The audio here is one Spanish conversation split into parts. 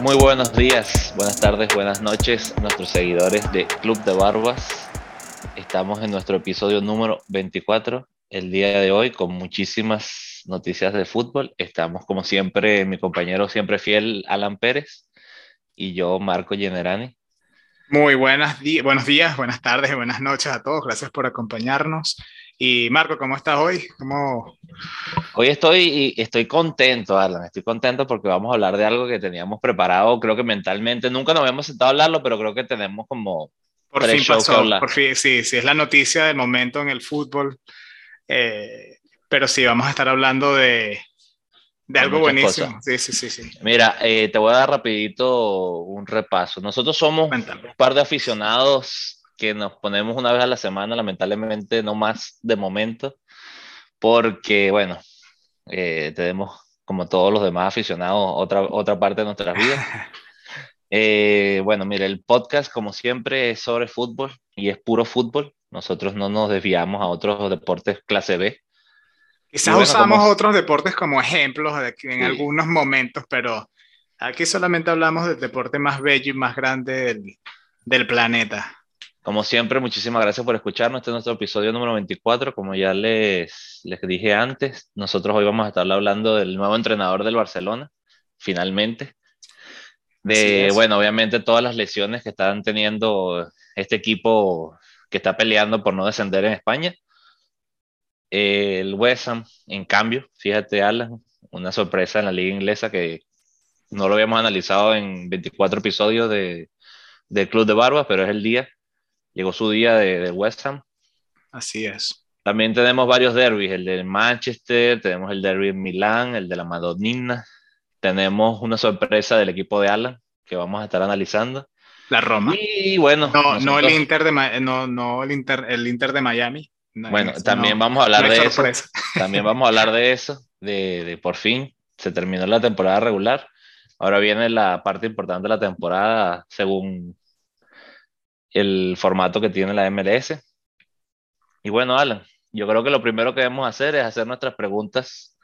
Muy buenos días, buenas tardes, buenas noches, nuestros seguidores de Club de Barbas. Estamos en nuestro episodio número 24 el día de hoy con muchísimas noticias de fútbol. Estamos como siempre, mi compañero siempre fiel, Alan Pérez, y yo, Marco Generani. Muy buenas buenos días, buenas tardes y buenas noches a todos. Gracias por acompañarnos. Y Marco, ¿cómo estás hoy? ¿Cómo... Hoy estoy, estoy contento, Alan. Estoy contento porque vamos a hablar de algo que teníamos preparado, creo que mentalmente. Nunca nos habíamos sentado a hablarlo, pero creo que tenemos como... Por fin pasó, por fin, sí, sí, es la noticia del momento en el fútbol. Eh, pero sí, vamos a estar hablando de, de algo buenísimo. Sí, sí, sí, sí. Mira, eh, te voy a dar rapidito un repaso. Nosotros somos un par de aficionados que nos ponemos una vez a la semana, lamentablemente no más de momento, porque, bueno, eh, tenemos, como todos los demás aficionados, otra, otra parte de nuestras vidas. Eh, bueno, mire, el podcast, como siempre, es sobre fútbol y es puro fútbol. Nosotros no nos desviamos a otros deportes clase B. Quizás usamos otros deportes como ejemplos en algunos momentos, pero aquí solamente hablamos del deporte más bello y más grande del, planeta. Como siempre, muchísimas gracias por escucharnos. Este es nuestro episodio número 24. Como ya les, les dije antes, nosotros hoy vamos a estar hablando del nuevo entrenador del Barcelona, finalmente. De, bueno, obviamente todas las lesiones que están teniendo este equipo que está peleando por no descender en España el West Ham, en cambio, fíjate, Alan, una sorpresa en la liga inglesa que no lo habíamos analizado en 24 episodios de, Club de Barbas, pero es el día, llegó su día de, West Ham. Así es. También tenemos varios derbis, el de Manchester, tenemos el derby en Milán, el de la Madonina, tenemos una sorpresa del equipo de Alan que vamos a estar analizando. La Roma. Y bueno. No, el Inter de no, no el Inter, el Inter de Miami bueno, también vamos a hablar de eso. También vamos a hablar de eso, de, de, por fin se terminó la temporada regular. Ahora viene la parte importante de la temporada según el formato que tiene la MLS. Y bueno, Alan, yo creo que lo primero que debemos hacer es hacer nuestras preguntas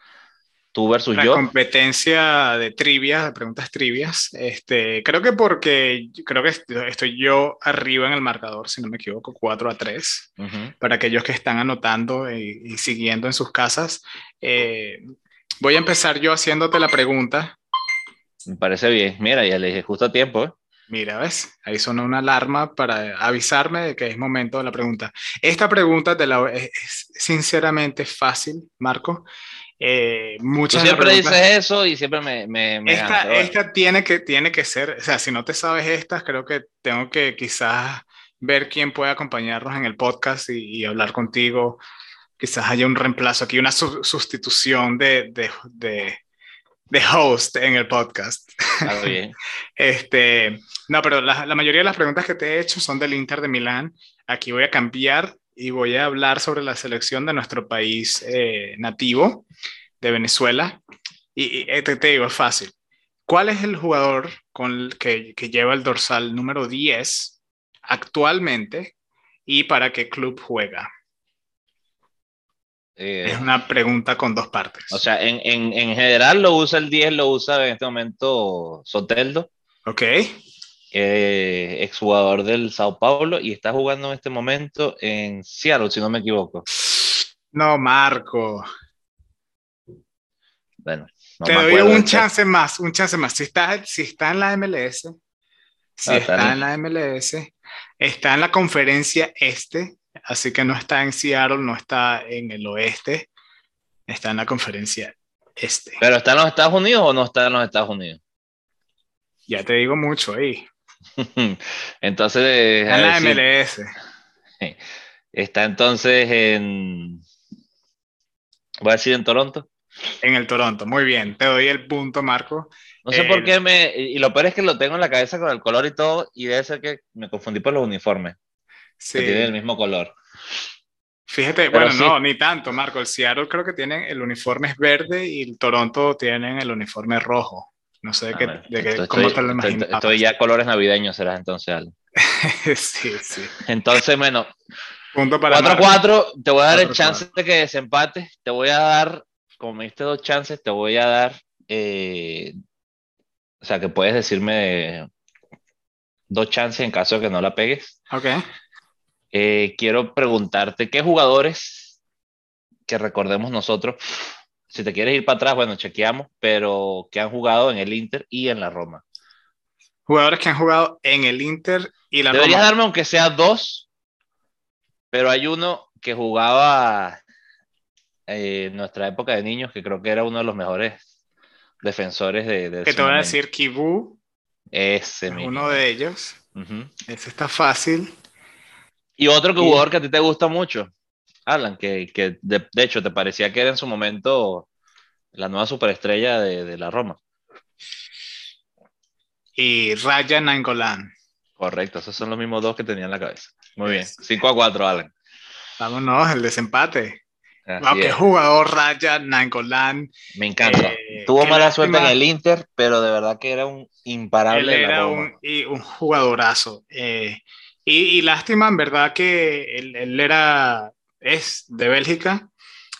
tú versus yo. competencia de trivia, de preguntas trivias. Este, creo que porque creo que estoy yo arriba en el marcador, si no me equivoco, 4 a 3. Para aquellos que están anotando y, siguiendo en sus casas. Eh, voy a empezar yo haciéndote la pregunta. Me parece bien. Mira, ya le dije justo a tiempo. ¿eh? Mira, ¿ves? Ahí sonó una alarma para avisarme de que es momento de la pregunta. Esta pregunta te la, es sinceramente fácil, Marco. Eh, muchas siempre dices eso y siempre me... me, esta, esta tiene, que, tiene que ser, o sea, si no te sabes estas, creo que tengo que quizás ver quién puede acompañarnos en el podcast y, hablar contigo. Quizás haya un reemplazo aquí, una sustitución de, de, de, de, host en el podcast. Está bien. este, no, pero la, la mayoría de las preguntas que te he hecho son del Inter de Milán. Aquí voy a cambiar y voy a hablar sobre la selección de nuestro país eh, nativo, de Venezuela. Y, y eh, te, digo, es fácil. ¿Cuál es el jugador con que, que, lleva el dorsal número 10 actualmente y para qué club juega? Eh, es una pregunta con dos partes. O sea, en, en, en, general lo usa el 10, lo usa en este momento Soteldo. Ok eh, exjugador del Sao Paulo y está jugando en este momento en Seattle, si no me equivoco. No, Marco. Bueno, te doy un chance más, un chance más. Si está, si está en la MLS, si ah, está, en la MLS, está en la conferencia este, así que no está en Seattle, no está en el oeste, está en la conferencia este. ¿Pero está en los Estados Unidos o no está en los Estados Unidos? Ya te digo mucho ahí. entonces. En la MLS. Está entonces en. Voy a decir en Toronto. En el Toronto, muy bien. Te doy el punto, Marco. No sé por qué me. Y lo peor es que lo tengo en la cabeza con el color y todo, y debe ser que me confundí por los uniformes. Sí. Que tienen el mismo color. Fíjate, bueno, no, ni tanto, Marco. El Seattle creo que tienen el uniforme es verde y el Toronto tienen el uniforme rojo. No sé de, qué, de qué, cómo te lo imaginas. Estoy, ya colores navideños, serás entonces, algo. sí, sí. Entonces, bueno. Punto para 4-4, te voy a dar el chance de que desempate. Te voy a dar, como me diste dos chances, te voy a dar. Eh, sea, que puedes decirme dos chances en caso de que no la pegues. Ok. Eh, quiero preguntarte, ¿qué jugadores que recordemos nosotros, si te quieres ir para atrás, bueno, chequeamos, pero que han jugado en el Inter y en la Roma? Jugadores que han jugado en el Inter y la Deberías darme aunque sea dos, pero hay uno que jugaba eh, en nuestra época de niños, que creo que era uno de los mejores defensores de... de que te voy a decir Kibu. Ese mismo. Uno de ellos. Ese está fácil. Y otro que jugador que a ti te gusta mucho, Alan, que, que de, hecho te parecía que era en su momento la nueva superestrella de, de la Roma. Y Raya Nangolan. Correcto, esos son los mismos dos que tenía en la cabeza. Muy bien, 5 a 4, Alan. Vámonos, el desempate. Wow, qué jugador Raya Nangolan. Me encanta. Eh, Tuvo mala suerte en el Inter, pero de verdad que era un imparable. Él era un, y un, jugadorazo. Eh, y, lástima, en verdad, que él, era, es de Bélgica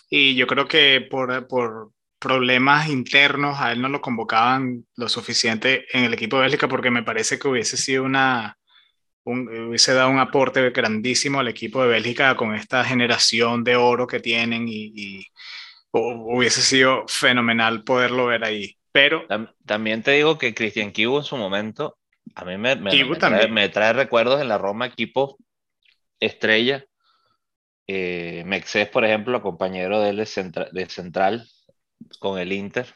y yo creo que por, por, problemas internos a él no lo convocaban lo suficiente en el equipo de Bélgica porque me parece que hubiese sido una, hubiese dado un aporte grandísimo al equipo de Bélgica con esta generación de oro que tienen y, hubiese sido fenomenal poderlo ver ahí. Pero también te digo que Cristian Kibu en su momento a mí me, me, trae, recuerdos en la Roma equipo estrella. Eh, Mexés, por ejemplo, compañero de él de, Central con el Inter,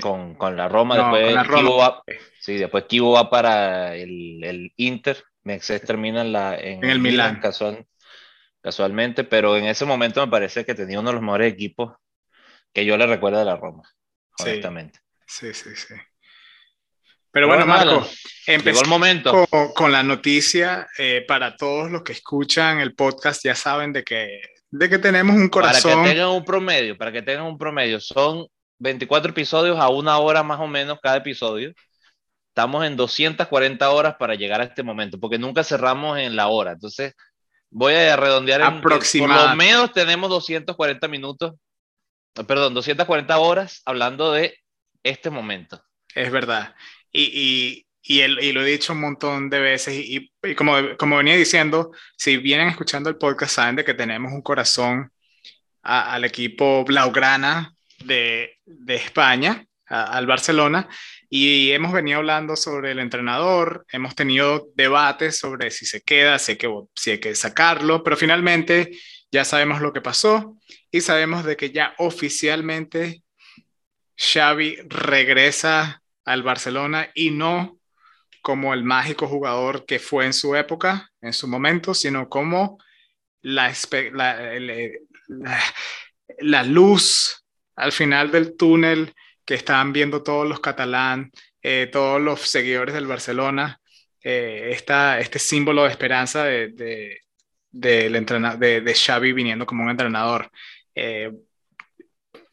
con, con, la Roma. después, Va, sí, después Kibo va para el, el Inter. Mexés termina en, la, en, el Milan, casual, casualmente, pero en ese momento me parece que tenía uno de los mejores equipos que yo le recuerdo de la Roma, honestamente. Sí, sí, sí. Pero bueno, Marco, empezó el momento. Con, la noticia eh, para todos los que escuchan el podcast, ya saben de que, de que tenemos un corazón. Para que tengan un promedio, para que tengan un promedio, son 24 episodios a una hora más o menos cada episodio. Estamos en 240 horas para llegar a este momento, porque nunca cerramos en la hora. Entonces, voy a redondear. En, por lo menos tenemos 240 minutos, perdón, 240 horas hablando de este momento. Es verdad. Y, y, y, lo he dicho un montón de veces y, y, como, como venía diciendo, si vienen escuchando el podcast saben de que tenemos un corazón al equipo Blaugrana de, de España, al Barcelona, y hemos venido hablando sobre el entrenador, hemos tenido debates sobre si se queda, si hay que, si hay que sacarlo, pero finalmente ya sabemos lo que pasó y sabemos de que ya oficialmente Xavi regresa al Barcelona y no como el mágico jugador que fue en su época, en su momento, sino como la, la, luz al final del túnel que estaban viendo todos los catalán, eh, todos los seguidores del Barcelona, eh, este símbolo de esperanza de, de, de, de, Xavi viniendo como un entrenador. Eh,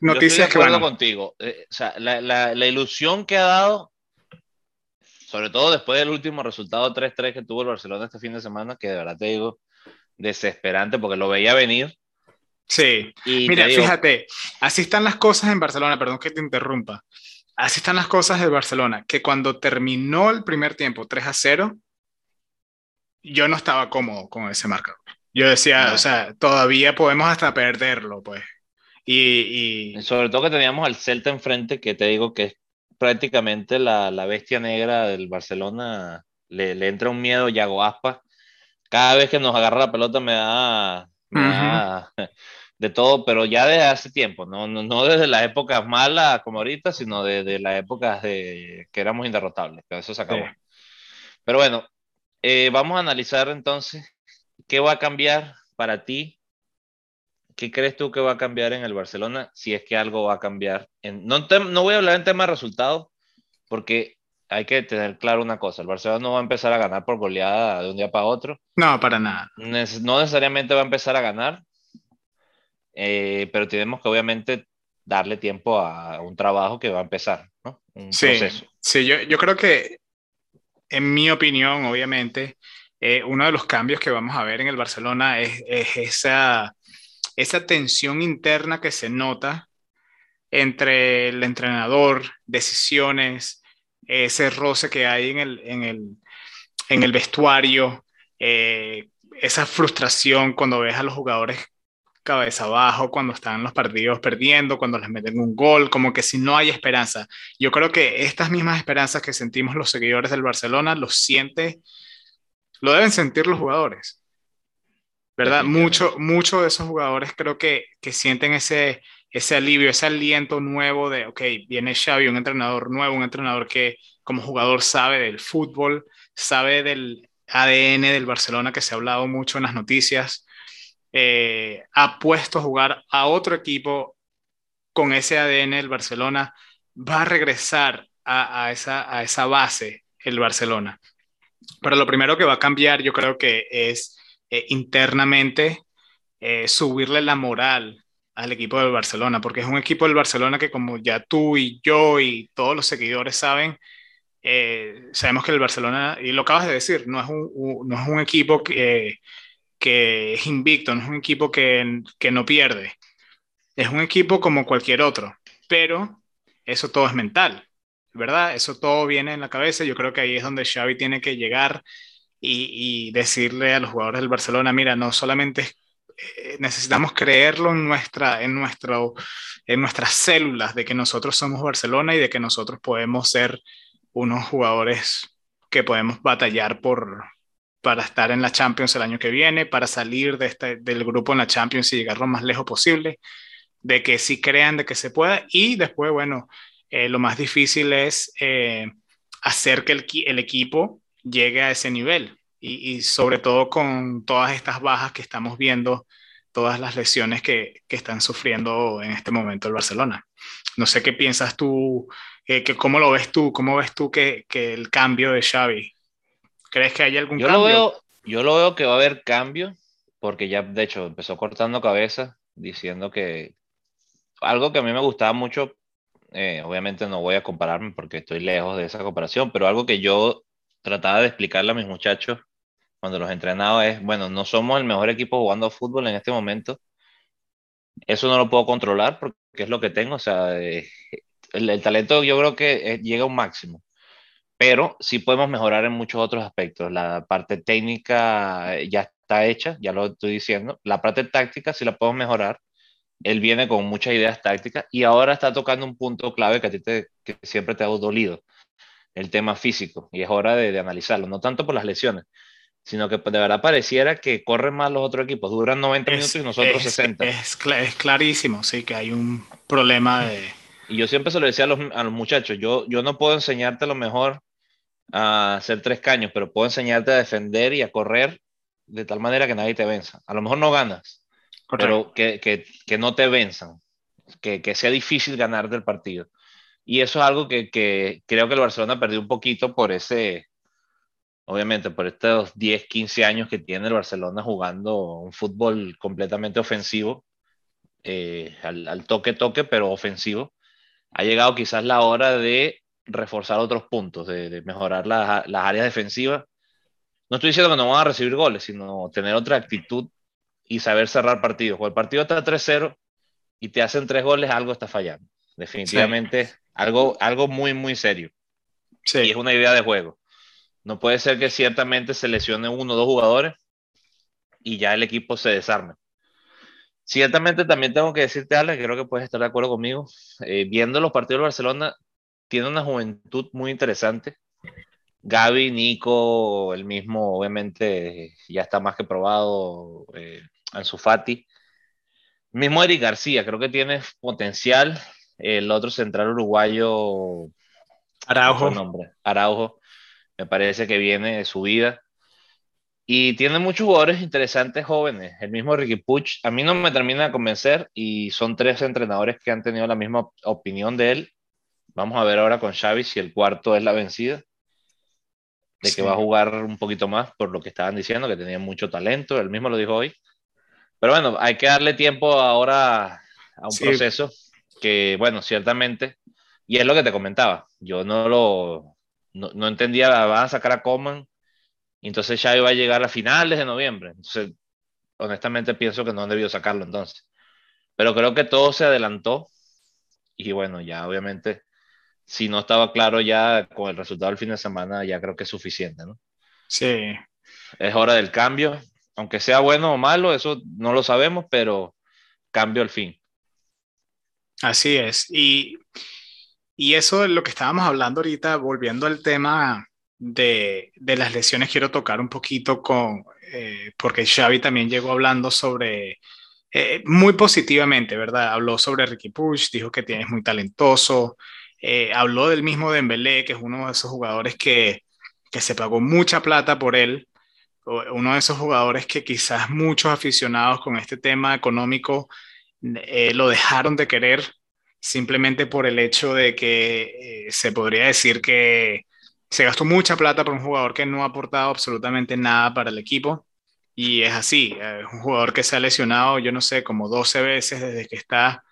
noticias Yo estoy de acuerdo contigo. Eh, o sea, la, la, la, ilusión que ha dado, sobre todo después del último resultado 3-3 que tuvo el Barcelona este fin de semana, que de verdad te digo, desesperante porque lo veía venir. Sí, mira, fíjate, así están las cosas en Barcelona, perdón que te interrumpa. Así están las cosas de Barcelona, que cuando terminó el primer tiempo 3 a 0, yo no estaba cómodo con ese marcador. Yo decía, o sea, todavía podemos hasta perderlo, pues. Y, Sobre todo que teníamos al Celta enfrente, que te digo que es prácticamente la, la bestia negra del Barcelona. Le, le, entra un miedo Yago Aspa. Cada vez que nos agarra la pelota me da, me da de todo, pero ya desde hace tiempo, no, no, no desde las épocas malas como ahorita, sino desde las épocas de que éramos inderrotables, que eso se acabó. Pero bueno, eh, vamos a analizar entonces qué va a cambiar para ti ¿qué crees tú que va a cambiar en el Barcelona si es que algo va a cambiar? En, no, no voy a hablar en tema de resultados, porque hay que tener claro una cosa, el Barcelona no va a empezar a ganar por goleada de un día para otro. No, para nada. No necesariamente va a empezar a ganar, eh, pero tenemos que obviamente darle tiempo a un trabajo que va a empezar, ¿no? Un sí, proceso. Sí, yo, yo creo que, en mi opinión, obviamente, eh, uno de los cambios que vamos a ver en el Barcelona es, es esa esa tensión interna que se nota entre el entrenador, decisiones, ese roce que hay en el, en el, en el vestuario, eh, esa frustración cuando ves a los jugadores cabeza abajo, cuando están los partidos perdiendo, cuando les meten un gol, como que si no hay esperanza. Yo creo que estas mismas esperanzas que sentimos los seguidores del Barcelona, los siente, lo deben sentir los jugadores. ¿Verdad? Mucho, mucho de esos jugadores creo que, que sienten ese, ese alivio, ese aliento nuevo de, ok, viene Xavi, un entrenador nuevo, un entrenador que como jugador sabe del fútbol, sabe del ADN del Barcelona que se ha hablado mucho en las noticias, eh, ha puesto a jugar a otro equipo con ese ADN del Barcelona, va a regresar a, esa, a esa base el Barcelona. Pero lo primero que va a cambiar yo creo que es eh, internamente eh, subirle la moral al equipo del Barcelona, porque es un equipo del Barcelona que como ya tú y yo y todos los seguidores saben, eh, sabemos que el Barcelona, y lo acabas de decir, no es un, no es un equipo que, que, es invicto, no es un equipo que, que no pierde, es un equipo como cualquier otro, pero eso todo es mental, ¿verdad? Eso todo viene en la cabeza, yo creo que ahí es donde Xavi tiene que llegar y, decirle a los jugadores del Barcelona, mira, no solamente eh, necesitamos creerlo en, nuestra, en, nuestro, en nuestras células de que nosotros somos Barcelona y de que nosotros podemos ser unos jugadores que podemos batallar por, para estar en la Champions el año que viene, para salir de este, del grupo en la Champions y llegar lo más lejos posible, de que sí crean de que se pueda y después, bueno, eh, lo más difícil es eh, hacer que el equipo llegue a ese nivel y, sobre todo con todas estas bajas que estamos viendo, todas las lesiones que, que están sufriendo en este momento el Barcelona. No sé qué piensas tú, eh, que cómo lo ves tú, cómo ves tú que, que, el cambio de Xavi. ¿Crees que hay algún yo cambio? Lo veo, yo lo veo que va a haber cambio, porque ya de hecho empezó cortando cabeza, diciendo que algo que a mí me gustaba mucho, eh, obviamente no voy a compararme porque estoy lejos de esa comparación, pero algo que yo trataba de explicarle a mis muchachos cuando los entrenaba es, bueno, no somos el mejor equipo jugando fútbol en este momento. Eso no lo puedo controlar porque es lo que tengo. O sea, eh, el, talento yo creo que eh, llega a un máximo. Pero sí podemos mejorar en muchos otros aspectos. La parte técnica eh, ya está hecha, ya lo estoy diciendo. La parte táctica sí la podemos mejorar. Él viene con muchas ideas tácticas y ahora está tocando un punto clave que a ti te, que siempre te ha dolido, el tema físico. Y es hora de, de analizarlo, no tanto por las lesiones, sino que de verdad pareciera que corren más los otros equipos, duran 90 minutos y nosotros 60. Es, es, clarísimo, sí, que hay un problema de... Y yo siempre se lo decía a los, a los, muchachos, yo, yo no puedo enseñarte a lo mejor a hacer tres caños, pero puedo enseñarte a defender y a correr de tal manera que nadie te venza. A lo mejor no ganas, Correcto. pero que, que, que, no te venzan, que, que sea difícil ganar del partido. Y eso es algo que, que creo que el Barcelona perdió un poquito por ese, obviamente por estos 10, 15 años que tiene el Barcelona jugando un fútbol completamente ofensivo, eh, al, toque toque, pero ofensivo, ha llegado quizás la hora de reforzar otros puntos, de, mejorar las, las áreas defensivas. No estoy diciendo que no van a recibir goles, sino tener otra actitud y saber cerrar partidos. Cuando el partido está 3-0 y te hacen tres goles, algo está fallando. Definitivamente, sí. Algo, algo muy, muy serio. Sí. Y es una idea de juego. No puede ser que ciertamente se lesione uno o dos jugadores y ya el equipo se desarme. Ciertamente también tengo que decirte, Alex, creo que puedes estar de acuerdo conmigo. Eh, viendo los partidos de Barcelona, tiene una juventud muy interesante. Gaby, Nico, el mismo, obviamente, ya está más que probado. Eh, Ansu Fati. Mismo Eric García, creo que tiene potencial. El otro central uruguayo. Araujo. Nombre? Araujo me parece que viene de su vida. Y tiene muchos jugadores interesantes jóvenes. El mismo Ricky Puch, a mí no me termina de convencer y son tres entrenadores que han tenido la misma opinión de él. Vamos a ver ahora con Xavi si el cuarto es la vencida. De que va a jugar un poquito más por lo que estaban diciendo, que tenía mucho talento. Él mismo lo dijo hoy. Pero bueno, hay que darle tiempo ahora a un sí. proceso que, bueno, ciertamente, y es lo que te comentaba. Yo no lo, no, no entendía, van a sacar a Coman, y entonces ya iba a llegar a finales de noviembre. Entonces, honestamente pienso que no han debido sacarlo entonces. Pero creo que todo se adelantó y bueno, ya obviamente si no estaba claro ya con el resultado del fin de semana, ya creo que es suficiente, ¿no? Sí. Es hora del cambio, aunque sea bueno o malo, eso no lo sabemos, pero cambio al fin. Así es. Y, y eso es lo que estábamos hablando ahorita, volviendo al tema de, de las lesiones, quiero tocar un poquito con, eh, porque Xavi también llegó hablando sobre, eh, muy positivamente, ¿verdad? Habló sobre Ricky Push, dijo que tienes muy talentoso, eh, habló del mismo Dembélé, que es uno de esos jugadores que, que se pagó mucha plata por él, uno de esos jugadores que quizás muchos aficionados con este tema económico lo dejaron de querer simplemente por el hecho de que se podría decir que se gastó mucha plata por un jugador que no ha aportado absolutamente nada para el equipo. Y es así, es un jugador que se ha lesionado, yo no sé, como 12 veces desde que está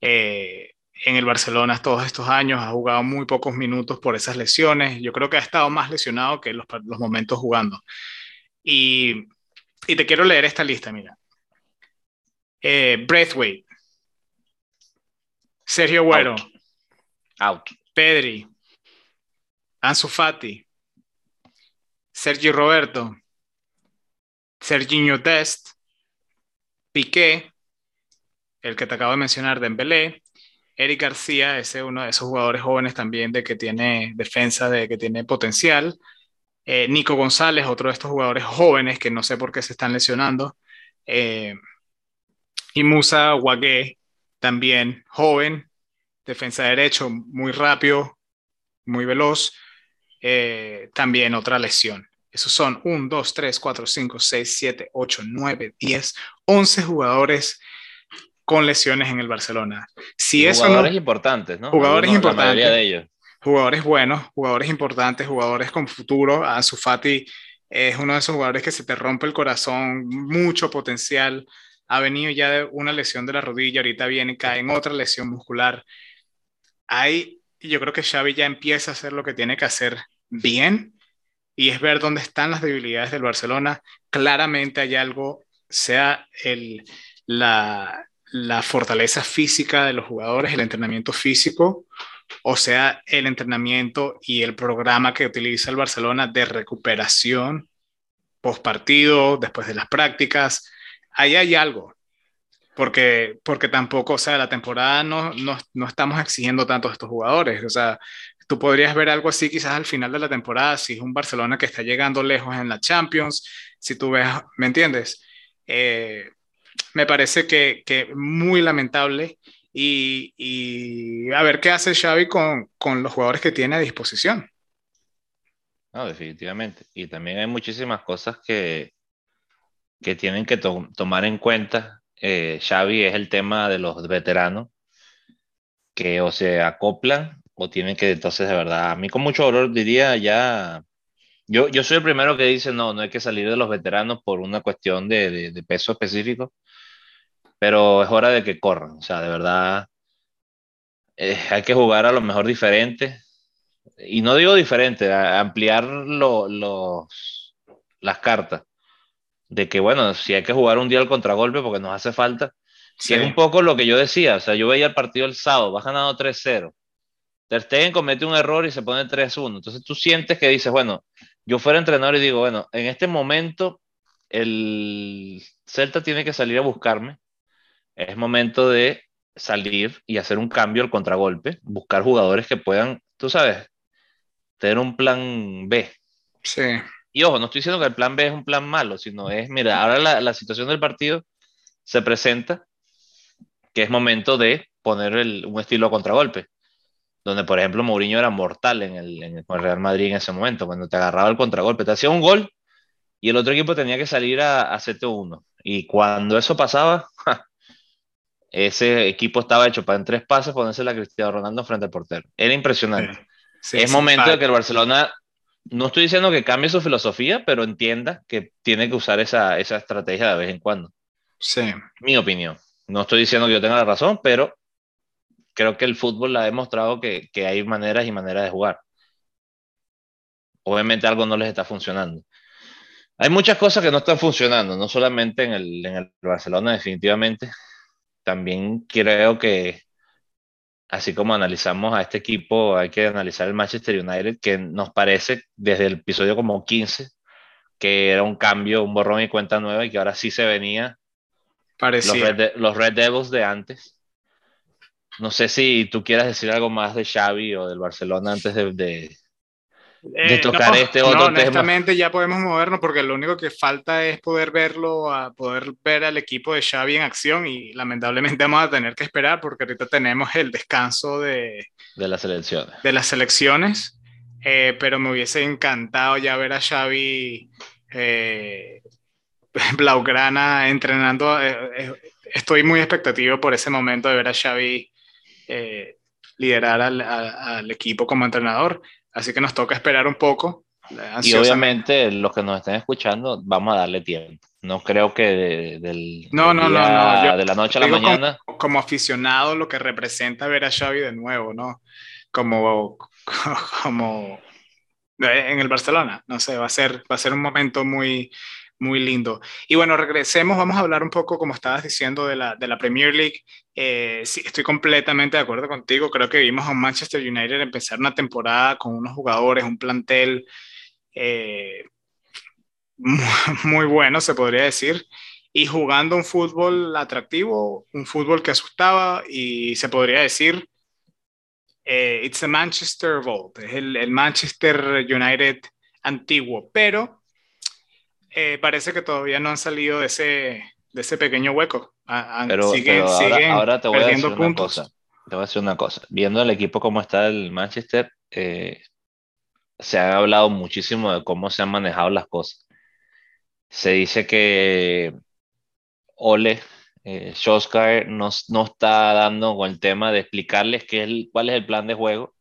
eh, en el Barcelona todos estos años, ha jugado muy pocos minutos por esas lesiones. Yo creo que ha estado más lesionado que los, los momentos jugando. Y, y, te quiero leer esta lista, mira. Eh, Braithwaite, Sergio Güero, Out. Pedri, Ansu Fati, Sergio Roberto, Serginho Dest, Piqué, el que te acabo de mencionar, Dembélé, Eric García, ese es uno de esos jugadores jóvenes también de que tiene defensa, de que tiene potencial. Eh, Nico González, otro de estos jugadores jóvenes que no sé por qué se están lesionando. Eh, y Musa Wague, también joven, defensa de derecho, muy rápido, muy veloz. Eh, también otra lesión. Esos son 1, 2, 3, 4, 5, 6, 7, 8, 9, 10, 11 jugadores con lesiones en el Barcelona. Si jugadores importantes, ¿no? Jugadores importantes. de ellos. Jugadores buenos, jugadores importantes, jugadores con futuro. Ansu Fati es uno de esos jugadores que se te rompe el corazón, mucho potencial. Ha venido ya de una lesión de la rodilla, ahorita viene cae en otra lesión muscular. Hay, yo creo que Xavi ya empieza a hacer lo que tiene que hacer bien y es ver dónde están las debilidades del Barcelona. Claramente hay algo, sea el, la, la fortaleza física de los jugadores, el entrenamiento físico, o sea, el entrenamiento y el programa que utiliza el Barcelona de recuperación post partido, después de las prácticas. Ahí hay algo, porque, porque tampoco, o sea, la temporada no, no, no estamos exigiendo tanto a estos jugadores. O sea, tú podrías ver algo así quizás al final de la temporada, si es un Barcelona que está llegando lejos en la Champions, si tú ves, ¿me entiendes? Eh, me parece que, que, muy lamentable y, y, a ver qué hace Xavi con, con, los jugadores que tiene a disposición. No, definitivamente. Y también hay muchísimas cosas que, que tienen que tomar en cuenta. Eh, Xavi es el tema de los veteranos que o se acoplan o tienen que, entonces, de verdad, a mí con mucho dolor diría ya, yo, yo soy el primero que dice, no, no hay que salir de los veteranos por una cuestión de, peso específico, pero es hora de que corran, o sea, de verdad, eh, hay que jugar a lo mejor diferente, y no digo diferente, ampliar lo, los, las cartas, de que, bueno, si hay que jugar un día al contragolpe porque nos hace falta, sí. es un poco lo que yo decía, o sea, yo veía el partido el sábado, vas ganando 3-0, Ter Stegen comete un error y se pone 3-1. Entonces tú sientes que dices, bueno, yo fuera entrenador y digo, bueno, en este momento el Celta tiene que salir a buscarme. Es momento de salir y hacer un cambio al contragolpe, buscar jugadores que puedan, tú sabes, tener un plan B. Sí. Y ojo, no estoy diciendo que el plan B es un plan malo, sino es, mira, ahora la, la situación del partido se presenta que es momento de poner el, un estilo contragolpe donde por ejemplo Mourinho era mortal en el, en el, Real Madrid en ese momento, cuando te agarraba el contragolpe, te hacía un gol y el otro equipo tenía que salir a, a 7-1. Y cuando eso pasaba, ja, ese equipo estaba hecho para en tres pases ponerse la Cristiano Ronaldo frente al portero. Era impresionante. Sí, sí, es sí, momento de que el Barcelona, no estoy diciendo que cambie su filosofía, pero entienda que tiene que usar esa, esa estrategia de vez en cuando. Sí. Mi opinión. No estoy diciendo que yo tenga la razón, pero creo que el fútbol ha demostrado que, que, hay maneras y maneras de jugar. Obviamente algo no les está funcionando. Hay muchas cosas que no están funcionando, no solamente en el, en el Barcelona, definitivamente. También creo que así como analizamos a este equipo, hay que analizar el Manchester United, que nos parece desde el episodio como 15 que era un cambio, un borrón y cuenta nueva y que ahora sí se venía los Red, los Red Devils de antes. No sé si tú quieras decir algo más de Xavi o del Barcelona antes de, de, eh, tocar este otro no, honestamente ya podemos movernos porque lo único que falta es poder verlo, a poder ver al equipo de Xavi en acción y lamentablemente vamos a tener que esperar porque ahorita tenemos el descanso de, de las selecciones. De las selecciones, eh, pero me hubiese encantado ya ver a Xavi eh, Blaugrana entrenando. estoy muy expectativo por ese momento de ver a Xavi eh, liderar al, equipo como entrenador. Así que nos toca esperar un poco. Y obviamente los que nos estén escuchando, vamos a darle tiempo. No creo que del, no, no, no, de la noche a la mañana. Como, aficionado, lo que representa ver a Xavi de nuevo, ¿no? Como, como en el Barcelona. No sé, va a ser, va a ser un momento muy, muy lindo. Y bueno, regresemos, vamos a hablar un poco, como estabas diciendo, de la, de la Premier League. Eh, sí, estoy completamente de acuerdo contigo. Creo que vimos a Manchester United empezar una temporada con unos jugadores, un plantel eh, muy, bueno, se podría decir, y jugando un fútbol atractivo, un fútbol que asustaba y se podría decir, eh, it's a Manchester Vault, es el, el Manchester United antiguo, pero eh, parece que todavía no han salido de ese, de ese pequeño hueco. pero, siguen, ahora, te voy a decir una cosa. Te voy a decir una cosa. Viendo el equipo como está el Manchester, eh, se ha hablado muchísimo de cómo se han manejado las cosas. Se dice que Ole, eh, no, no, está dando con el tema de explicarles qué es cuál es el plan de juego.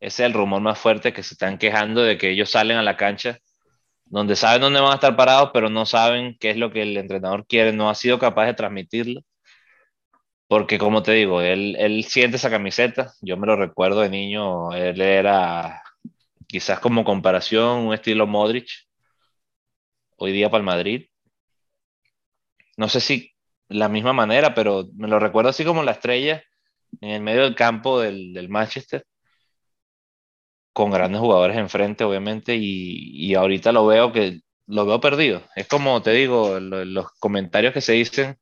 Ese es el rumor más fuerte que se están quejando de que ellos salen a la cancha donde saben dónde van a estar parados, pero no saben qué es lo que el entrenador quiere, no ha sido capaz de transmitirlo. Porque como te digo, él, él siente esa camiseta, yo me lo recuerdo de niño, él era quizás como comparación un estilo Modric, hoy día para el Madrid. No sé si la misma manera, pero me lo recuerdo así como la estrella en el medio del campo del, del Manchester con grandes jugadores enfrente, obviamente, y, y, ahorita lo veo que lo veo perdido. Es como te digo, los comentarios que se dicen,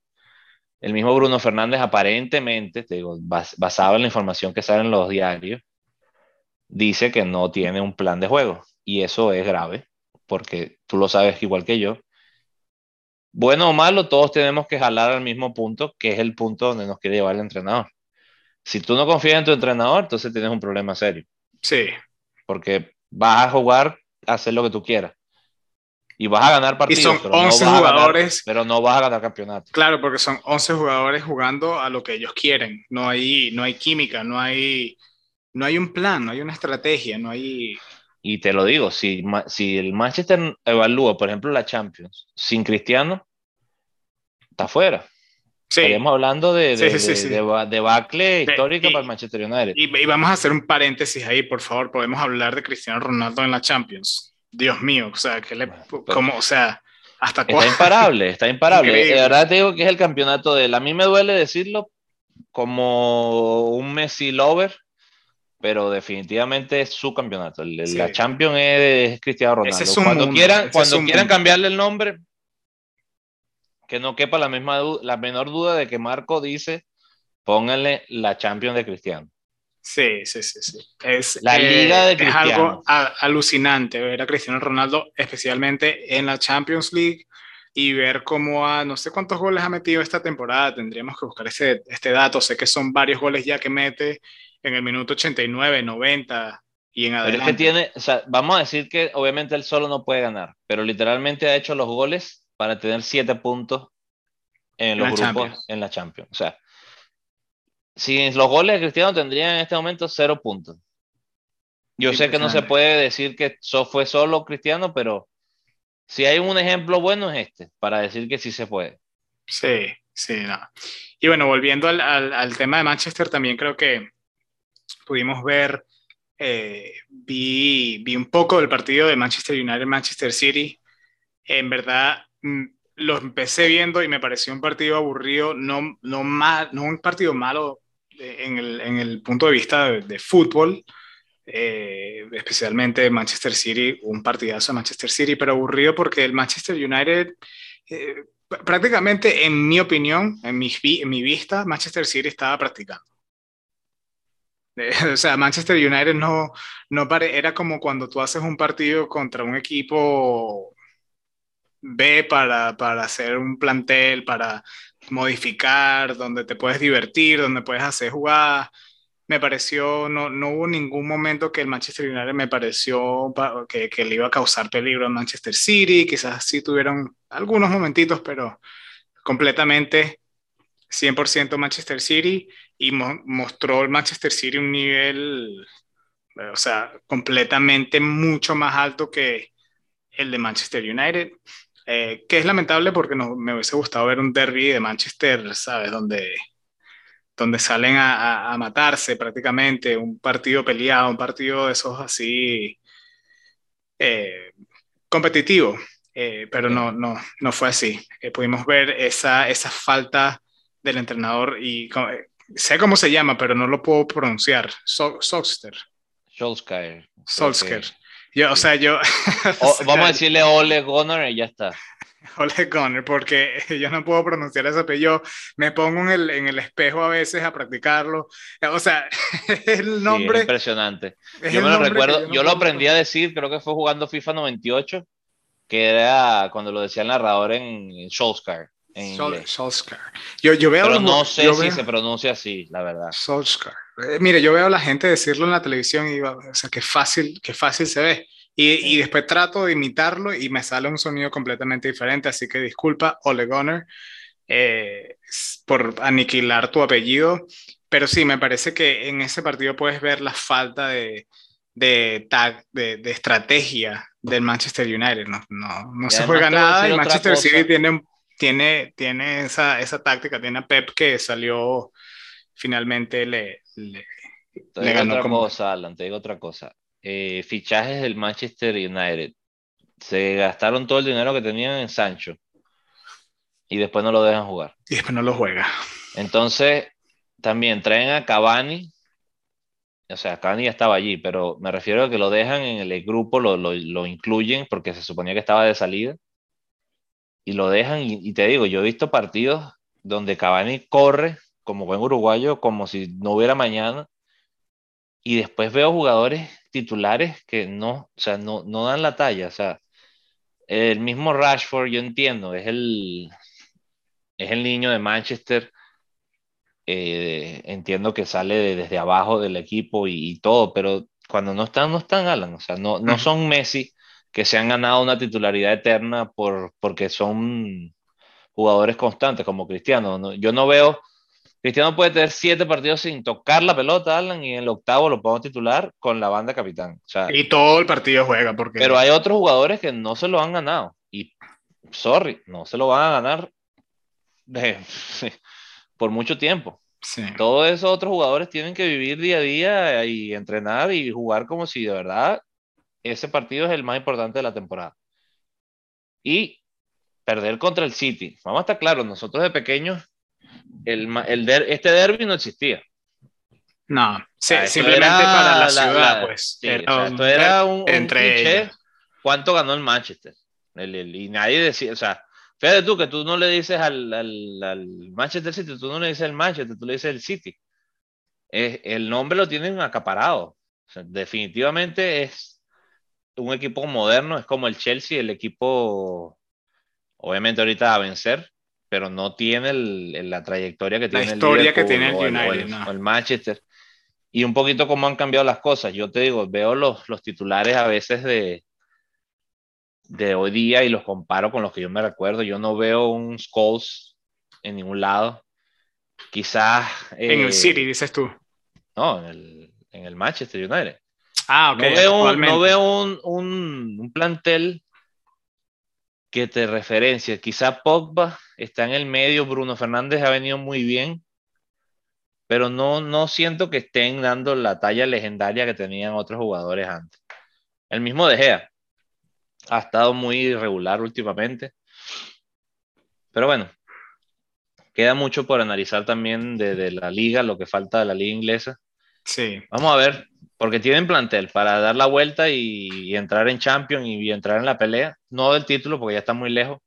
el mismo Bruno Fernández aparentemente, te digo, basado en la información que sale en los diarios, dice que no tiene un plan de juego. Y eso es grave, porque tú lo sabes igual que yo. Bueno o malo, todos tenemos que jalar al mismo punto, que es el punto donde nos quiere llevar el entrenador. Si tú no confías en tu entrenador, entonces tienes un problema serio. Sí, porque vas a jugar a hacer lo que tú quieras. Y vas a ganar partidos. Y son 11 jugadores. pero no vas a ganar campeonato. Claro, porque son 11 jugadores jugando a lo que ellos quieren. No hay, no hay química, no hay, no hay un plan, no hay una estrategia, no hay... Y te lo digo, si, si el Manchester evalúa, por ejemplo, la Champions sin Cristiano, está fuera. Estaríamos hablando de, de, de, histórica para el Manchester United. Y, vamos a hacer un paréntesis ahí, por favor. Podemos hablar de Cristiano Ronaldo en la Champions. Dios mío, o sea, que le, como, o sea, hasta Está imparable, está imparable. De verdad te digo que es el campeonato de él. A mí me duele decirlo como un Messi lover, pero definitivamente es su campeonato. La Champions es, Cristiano Ronaldo. cuando quieran, cuando quieran cambiarle el nombre, que no quepa la, misma la menor duda de que Marco dice, pónganle la Champions de Cristiano. Sí, sí, sí, sí. Es, la liga de Cristiano. Es algo alucinante ver a Cristiano Ronaldo, especialmente en la Champions League, y ver cómo a no sé cuántos goles ha metido esta temporada. Tendríamos que buscar ese, este dato. Sé que son varios goles ya que mete en el minuto 89, 90 y en adelante. Pero es que tiene, o sea, vamos a decir que obviamente él solo no puede ganar, pero literalmente ha hecho los goles para tener siete puntos en los grupos en la Champions. O sea, sin los goles de Cristiano tendrían en este momento cero puntos. Yo sé que no se puede decir que eso fue solo Cristiano, pero si hay un ejemplo bueno es este, para decir que sí se puede. Sí, sí, no. Y bueno, volviendo al, al, tema de Manchester, también creo que pudimos ver, eh, vi, vi un poco del partido de Manchester United-Manchester City. En verdad, lo empecé viendo y me pareció un partido aburrido, no, no, mal, no un partido malo en el, en el punto de vista de, fútbol, eh, especialmente Manchester City, un partidazo de Manchester City, pero aburrido porque el Manchester United, eh, prácticamente en mi opinión, en mi, en mi vista, Manchester City estaba practicando. o sea, Manchester United no, no pare, era como cuando tú haces un partido contra un equipo B para, para hacer un plantel, para modificar, donde te puedes divertir, donde puedes hacer jugadas. Me pareció, no, no hubo ningún momento que el Manchester United me pareció que, que le iba a causar peligro al Manchester City. Quizás sí tuvieron algunos momentitos, pero completamente 100% Manchester City y mostró el Manchester City un nivel, o sea, completamente mucho más alto que el de Manchester United, eh, que es lamentable porque no, me hubiese gustado ver un derby de Manchester, ¿sabes? Donde, donde salen a, a, matarse prácticamente, un partido peleado, un partido de esos así eh, competitivo, eh, pero no, no, no fue así. pudimos ver esa, esa falta del entrenador y sé cómo se llama, pero no lo puedo pronunciar. Solskjaer. Solskjaer. Solskjaer. Yo, o sea, yo... vamos a decirle Ole Gunnar y ya está. Ole Gunnar, porque yo no puedo pronunciar ese apellido. Me pongo en el, en el espejo a veces a practicarlo. O sea, el nombre... impresionante. yo me lo recuerdo, yo, lo aprendí a decir, creo que fue jugando FIFA 98, que era cuando lo decía el narrador en Solskjaer. Solskjaer. Yo, yo veo Pero no sé si se pronuncia así, la verdad. Solskjaer. Eh, mire, yo veo a la gente decirlo en la televisión y digo, o sea, qué fácil, qué fácil se ve. Y, y, después trato de imitarlo y me sale un sonido completamente diferente. Así que disculpa, Ole Gunnar, eh, por aniquilar tu apellido. Pero sí, me parece que en ese partido puedes ver la falta de, de, tag, de, de estrategia del Manchester United. No, no, no se juega nada y Manchester City tiene un tiene, tiene esa, esa táctica, tiene a Pep que salió, finalmente le, le, le ganó otra como... cosa, Alan, te digo otra cosa. Eh, fichajes del Manchester United. Se gastaron todo el dinero que tenían en Sancho y después no lo dejan jugar. Y después no lo juega. Entonces, también traen a Cavani. O sea, Cavani ya estaba allí, pero me refiero a que lo dejan en el grupo, lo, lo, lo incluyen porque se suponía que estaba de salida y lo dejan. Y, te digo, yo he visto partidos donde Cavani corre como buen uruguayo, como si no hubiera mañana. Y después veo jugadores titulares que no, o sea, no, no dan la talla. O sea, el mismo Rashford, yo entiendo, es el, es el niño de Manchester. Eh, entiendo que sale desde abajo del equipo y, todo, pero cuando no están, no están, Alan. O sea, no, no son Messi, que se han ganado una titularidad eterna por, porque son jugadores constantes como Cristiano. Yo no veo, Cristiano puede tener siete partidos sin tocar la pelota, Alan, y en el octavo lo podemos titular con la banda capitán. y todo el partido juega. Porque... Pero hay otros jugadores que no se lo han ganado. Y, sorry, no se lo van a ganar por mucho tiempo. Todos esos otros jugadores tienen que vivir día a día y entrenar y jugar como si de verdad ese partido es el más importante de la temporada. Y perder contra el City. Vamos a estar claros, nosotros de pequeños, el, el este derby no existía. No, simplemente para la, ciudad, pues. esto era un, entre ¿Cuánto ganó el Manchester? y nadie decía, o sea, fíjate tú que tú no le dices al, al, Manchester City, tú no le dices el Manchester, tú le dices el City. el nombre lo tienen acaparado. definitivamente es un equipo moderno, es como el Chelsea, el equipo, obviamente ahorita a vencer, pero no tiene la trayectoria que tiene la historia que tiene el United, o el, Manchester. Y un poquito cómo han cambiado las cosas. Yo te digo, veo los, los titulares a veces de, de hoy día y los comparo con los que yo me recuerdo. Yo no veo un Scholes en ningún lado. Quizás. en el eh, City, dices tú. No, en el, en el Manchester United. Ah, no veo, un, un, plantel que te referencia. Quizá Pogba está en el medio, Bruno Fernández ha venido muy bien, pero no, no siento que estén dando la talla legendaria que tenían otros jugadores antes. El mismo De Gea ha estado muy irregular últimamente. Pero bueno, queda mucho por analizar también de, la liga, lo que falta de la liga inglesa. Sí. Vamos a ver, porque tienen plantel para dar la vuelta y, entrar en Champions y, entrar en la pelea, no del título porque ya está muy lejos,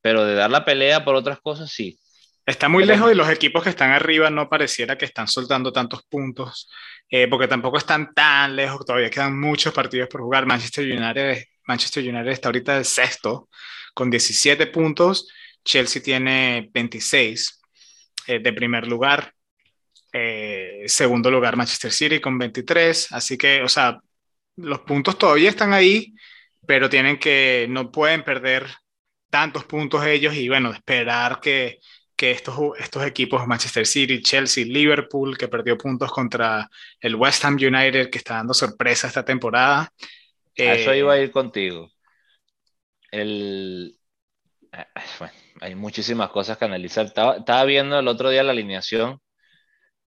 pero de dar la pelea por otras cosas sí. Está muy lejos y los equipos que están arriba no pareciera que están soltando tantos puntos, eh, porque tampoco están tan lejos, todavía quedan muchos partidos por jugar. Manchester United, Manchester United está ahorita el sexto con 17 puntos, Chelsea tiene 26 eh, de primer lugar, eh, segundo lugar Manchester City con 23, así que, o sea, los puntos todavía están ahí, pero tienen que, no pueden perder tantos puntos ellos y bueno, esperar que, que estos, estos equipos, Manchester City, Chelsea, Liverpool, que perdió puntos contra el West Ham United, que está dando sorpresa esta temporada. eso iba a ir contigo. El, hay muchísimas cosas que analizar. Estaba, viendo el otro día la alineación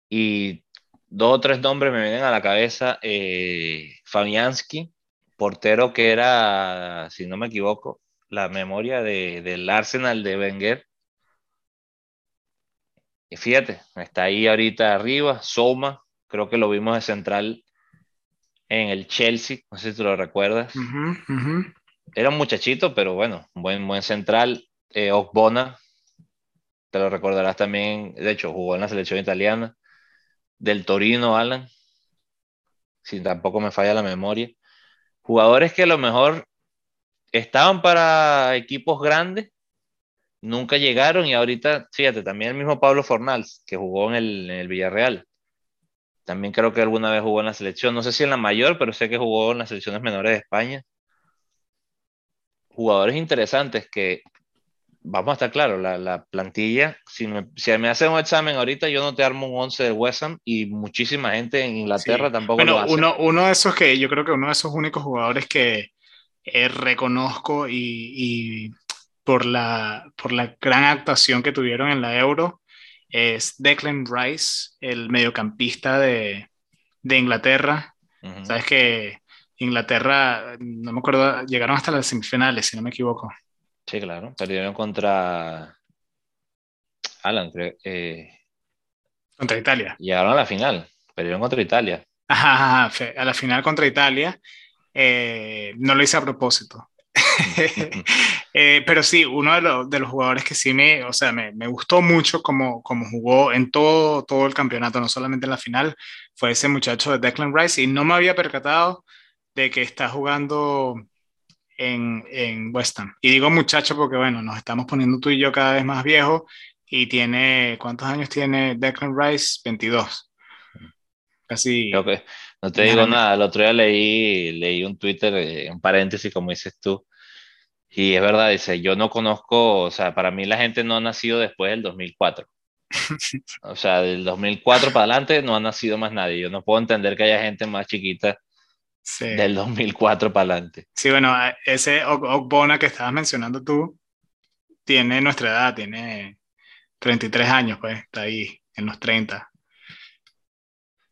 y dos o tres nombres me vienen a la cabeza. Eh, Fabianski, portero que era, si no me equivoco, la memoria del Arsenal de Wenger. Y fíjate, está ahí ahorita arriba, Soma, creo que lo vimos de central en el Chelsea, no sé si tú lo recuerdas. Era un muchachito, pero bueno, buen, buen central. Eh, te lo recordarás también, de hecho, jugó en la selección italiana. Del Torino, Alan, si tampoco me falla la memoria. Jugadores que a lo mejor estaban para equipos grandes, nunca llegaron y ahorita, fíjate, también el mismo Pablo Fornals, que jugó en el, en el Villarreal. También creo que alguna vez jugó en la selección, no sé si en la mayor, pero sé que jugó en las selecciones menores de España. Jugadores interesantes que vamos a estar claros, la, plantilla, si me, si me hacen un examen ahorita, yo no te armo un 11 de West Ham y muchísima gente en Inglaterra tampoco lo hace. Uno, uno de esos que yo creo que uno de esos únicos jugadores que eh, reconozco y, por, la, por la gran actuación que tuvieron en la Euro es Declan Rice, el mediocampista de, de Inglaterra. Sabes que Inglaterra, no me acuerdo, llegaron hasta las semifinales, si no me equivoco. Sí, claro. Perdieron contra Alan, creo. Eh, contra Italia. Llegaron a la final. Perdieron contra Italia. Ajá, a la final contra Italia. Eh, no lo hice a propósito. Eh, pero sí, uno de, los jugadores que sí me, o sea, me, me, gustó mucho como, como jugó en todo, todo el campeonato, no solamente en la final, fue ese muchacho de Declan Rice y no me había percatado de que está jugando en, en West Ham. Y digo muchacho porque, bueno, nos estamos poniendo tú y yo cada vez más viejos y tiene, ¿cuántos años tiene Declan Rice? 22. Casi. no te digo nada, el otro día leí, leí un Twitter, eh, un paréntesis, como dices tú, y es verdad, dice, yo no conozco, o sea, para mí la gente no ha nacido después del 2004. o sea, del 2004 para adelante no ha nacido más nadie. Yo no puedo entender que haya gente más chiquita del 2004 para adelante. Sí, bueno, ese Ogbona que estabas mencionando tú tiene nuestra edad, tiene 33 años, pues, está ahí, en los 30.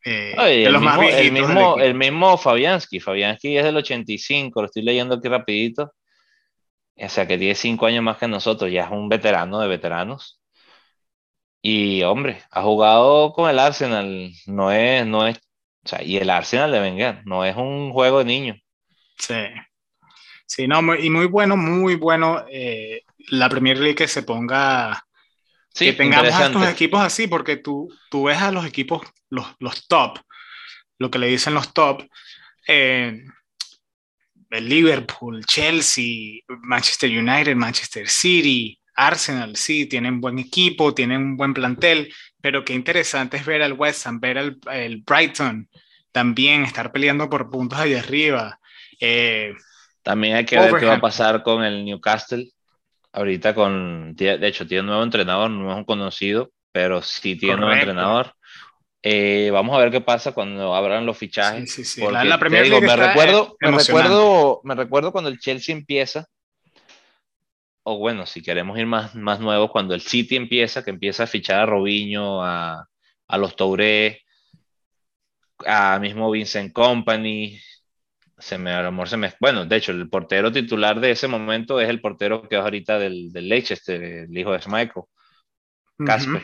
Eh, el, mismo, el, mismo, el mismo Fabianski, Fabianski es del 85, lo estoy leyendo aquí rapidito. O sea, que tiene 5 años más que nosotros, ya es un veterano de veteranos. Y hombre, ha jugado con el Arsenal, no es, no es o sea, y el Arsenal de Wenger, no es un juego de niños. Sí. Sí, no, y muy bueno, muy bueno eh, la Premier League que se ponga, sí, que tengamos a estos equipos así, porque tú, tú ves a los equipos, los, los top, lo que le dicen los top, eh, el Liverpool, Chelsea, Manchester United, Manchester City, Arsenal, sí, tienen buen equipo, tienen un buen plantel, pero qué interesante es ver al West Ham, ver al el Brighton también, estar peleando por puntos ahí arriba. Eh, también hay que ver qué va a pasar con el Newcastle. Ahorita con, de hecho, tiene un nuevo entrenador, no es un conocido, pero sí tiene un nuevo entrenador. Eh, vamos a ver qué pasa cuando abran los fichajes. Sí, sí, sí. la, me recuerdo, me recuerdo, me recuerdo cuando el Chelsea empieza, o bueno, si queremos ir más, más nuevos, cuando el City empieza, que empieza a fichar a Robinho, a, a los Touré, a mismo Vincent Company, se me, amor se me, bueno, de hecho, el portero titular de ese momento es el portero que es ahorita del, del Leicester, el hijo de Schmeichel. Casper.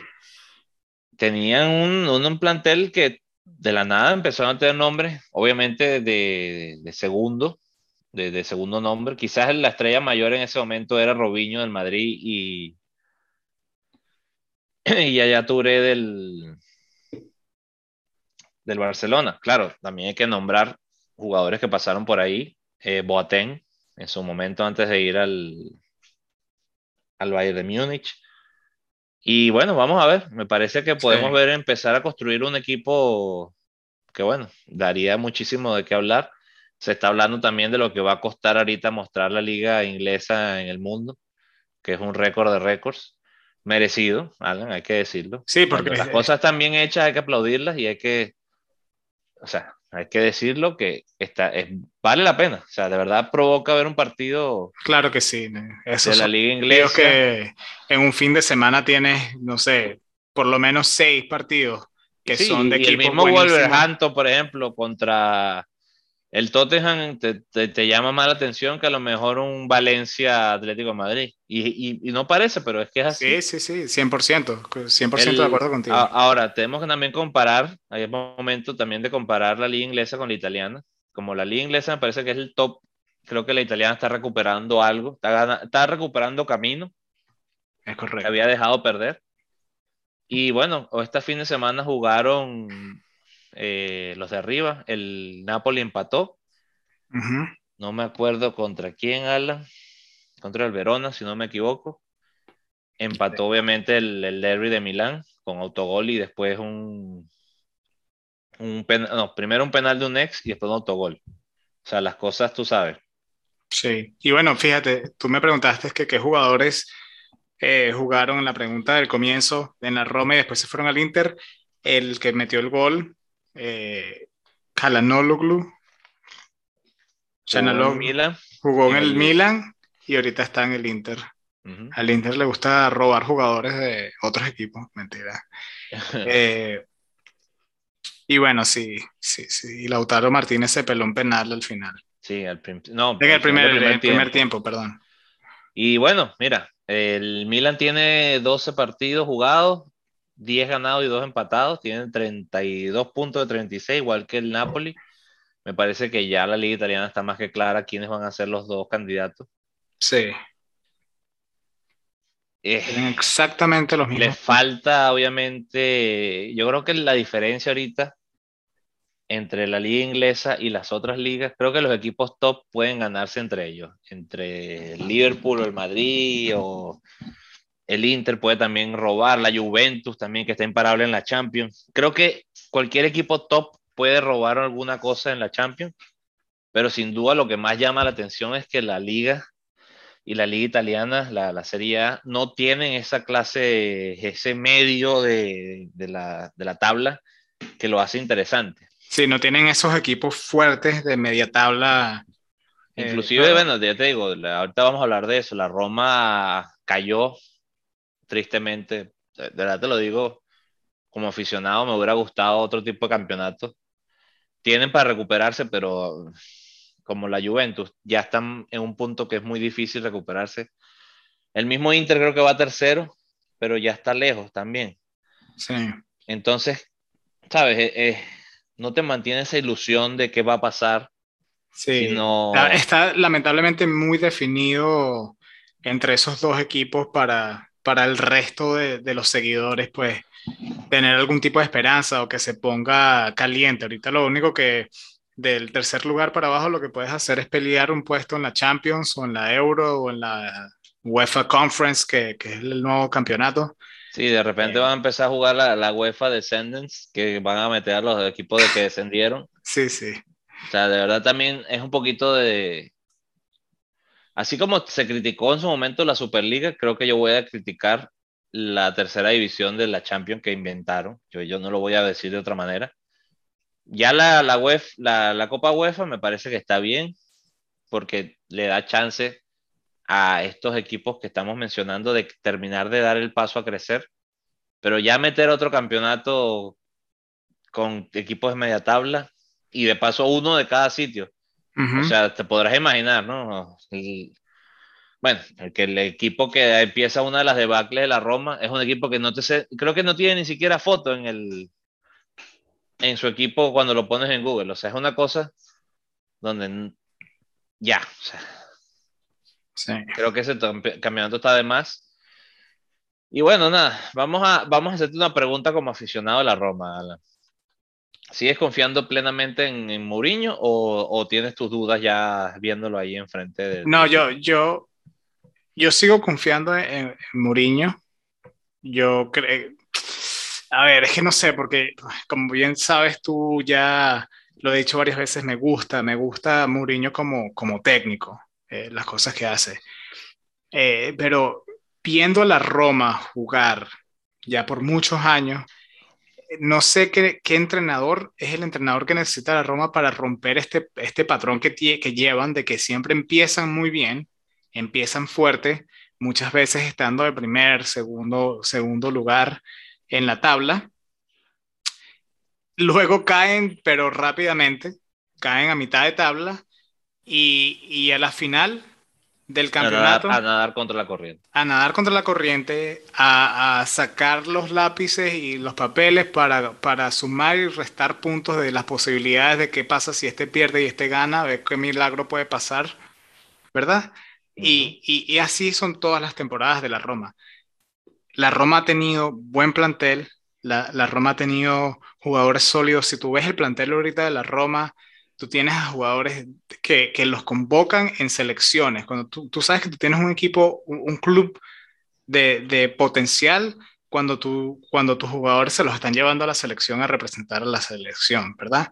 Tenían un, un, plantel que de la nada empezaron a tener nombres, obviamente de, de segundo, de, de, segundo nombre. Quizás la estrella mayor en ese momento era Robinho del Madrid y, y allá Touré del, del Barcelona. Claro, también hay que nombrar jugadores que pasaron por ahí. Eh, Boateng, en su momento antes de ir al, al Bayern de Múnich. Y bueno, vamos a ver. Me parece que podemos ver empezar a construir un equipo que, bueno, daría muchísimo de qué hablar. Se está hablando también de lo que va a costar ahorita mostrar la liga inglesa en el mundo, que es un récord de récords. Merecido, Alan, hay que decirlo. Sí, porque las cosas están bien hechas, hay que aplaudirlas y hay que, o sea, hay que decirlo que está, es, vale la pena. O sea, de verdad provoca ver un partido. Claro que sí. Eso de la liga inglesa. que en un fin de semana tienes, no sé, por lo menos seis partidos que son de y El mismo Wolverhampton, por ejemplo, contra el Tottenham te, te, llama más la atención que a lo mejor un Valencia Atlético de Madrid. Y, y, no parece, pero es que es así. Sí, sí, sí, 100%, 100% de acuerdo contigo. ahora, tenemos que también comparar, hay un momento también de comparar la liga inglesa con la italiana. Como la liga inglesa me parece que es el top, creo que la italiana está recuperando algo, está, está recuperando camino. Es correcto. Que había dejado perder. Y bueno, este fin de semana jugaron eh, los de arriba. El Napoli empató. No me acuerdo contra quién, Alan. Contra el Verona, si no me equivoco. Empató obviamente el, el derby de Milán con autogol y después un, un no, primero un penal de un ex y después un autogol. O sea, las cosas tú sabes. Sí, y bueno, fíjate, tú me preguntaste que qué jugadores eh, jugaron en la pregunta del comienzo en la Roma y después se fueron al Inter. El que metió el gol eh, Kalanologlu. Jugó, Milan, jugó en el, Milan y ahorita está en el Inter. Al Inter le gusta robar jugadores de otros equipos, mentira. Eh, y bueno, sí, sí, sí. Y Lautaro Martínez se peló un penal al final. Sí, al no, en el, primer, primer, primer, tiempo, perdón. Y bueno, mira, el Milan tiene 12 partidos jugados, 10 ganados y 2 empatados, tienen 32 puntos de 36, igual que el Napoli. Me parece que ya la liga italiana está más que clara quiénes van a ser los dos candidatos. Sí. Eh, tienen exactamente los mismos. Le falta, obviamente, yo creo que la diferencia ahorita entre la liga inglesa y las otras ligas, creo que los equipos top pueden ganarse entre ellos, entre Liverpool o el Madrid o el Inter puede también robar, la Juventus también que está imparable en la Champions. Creo que cualquier equipo top puede robar alguna cosa en la Champions, pero sin duda lo que más llama la atención es que la liga y la liga italiana, la, la Serie A, no tienen esa clase, ese medio de, de, la, de la tabla que lo hace interesante. Sí, no tienen esos equipos fuertes de media tabla. Inclusive, eh, bueno, ya te digo, ahorita vamos a hablar de eso. La Roma cayó tristemente, de verdad te lo digo, como aficionado me hubiera gustado otro tipo de campeonato. Tienen para recuperarse, pero como la Juventus, ya están en un punto que es muy difícil recuperarse. El mismo Inter creo que va tercero, pero ya está lejos también. Sí. Entonces, sabes, eh, eh, no te mantiene esa ilusión de qué va a pasar. Sí. Está lamentablemente muy definido entre esos dos equipos para, para el resto de, los seguidores, pues, tener algún tipo de esperanza o que se ponga caliente. Ahorita lo único que del tercer lugar para abajo lo que puedes hacer es pelear un puesto en la Champions o en la Euro o en la UEFA Conference, que, es el nuevo campeonato. Sí, de repente eh, van a empezar a jugar la, la, UEFA Descendants, que van a meter a los equipos de que descendieron. Sí, sí. O sea, de verdad también es un poquito de, Así como se criticó en su momento la Superliga, creo que yo voy a criticar la tercera división de la Champions que inventaron. Yo, no lo voy a decir de otra manera. Ya la, la, la, la Copa UEFA me parece que está bien porque le da chance a estos equipos que estamos mencionando de terminar de dar el paso a crecer. Pero ya meter otro campeonato con equipos de media tabla y de paso uno de cada sitio o sea, te podrás imaginar, ¿no? bueno, que el equipo que empieza una de las debacles de la Roma es un equipo que no te sé, creo que no tiene ni siquiera foto en el en su equipo cuando lo pones en Google. O sea, es una cosa donde ya, o sea, creo que ese campeonato está de más. Y bueno, nada, vamos a, vamos a hacerte una pregunta como aficionado a la Roma, Alan. ¿Sigues confiando plenamente en, en Mourinho o, tienes tus dudas ya viéndolo ahí enfrente? De, no, yo, yo, yo sigo confiando en, en Mourinho. Yo creo, a ver, es que no sé, porque como bien sabes tú ya lo he dicho varias veces, me gusta, me gusta Mourinho como, como técnico, eh, las cosas que hace. Eh, pero viendo a la Roma jugar ya por muchos años, no sé qué, entrenador es el entrenador que necesita la Roma para romper este, este patrón que, que llevan de que siempre empiezan muy bien, empiezan fuerte, muchas veces estando de primer, segundo, segundo lugar en la tabla. Luego caen, pero rápidamente, caen a mitad de tabla y, y a la final del campeonato. A nadar, contra la corriente. A nadar contra la corriente, a, sacar los lápices y los papeles para, para, sumar y restar puntos de las posibilidades de qué pasa si este pierde y este gana, a ver qué milagro puede pasar, ¿verdad? y, y, así son todas las temporadas de la Roma. La Roma ha tenido buen plantel, la, la Roma ha tenido jugadores sólidos. Si tú ves el plantel ahorita de la Roma, tú tienes a jugadores que, que los convocan en selecciones. Cuando tú, tú, sabes que tú tienes un equipo, un, club de, de, potencial, cuando, tú, cuando tus jugadores se los están llevando a la selección a representar a la selección, ¿verdad?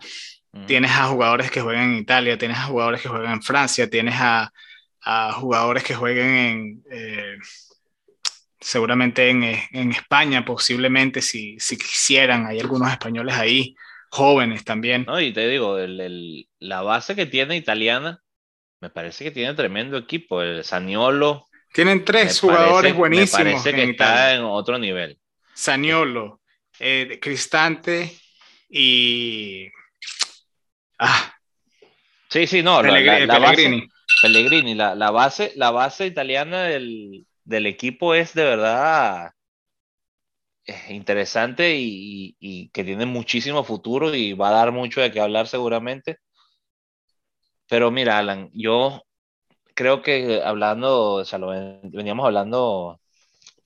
Tienes a jugadores que juegan en Italia, tienes a jugadores que juegan en Francia, tienes a, a jugadores que jueguen en... Eh, seguramente en, en, España, posiblemente, si, si quisieran, hay algunos españoles ahí jóvenes también. No, y te digo, el, la base que tiene italiana, me parece que tiene tremendo equipo. El Saniolo. Tienen tres jugadores buenísimos. Me parece que está en otro nivel. Saniolo, eh, Cristante y. Ah. Sí, sí, no. Pellegrini. La, base, Pellegrini, la, la, base, la base italiana del, del equipo es de verdad interesante y, que tiene muchísimo futuro y va a dar mucho de qué hablar seguramente. Pero mira, Alan, yo creo que hablando, o sea, lo veníamos hablando,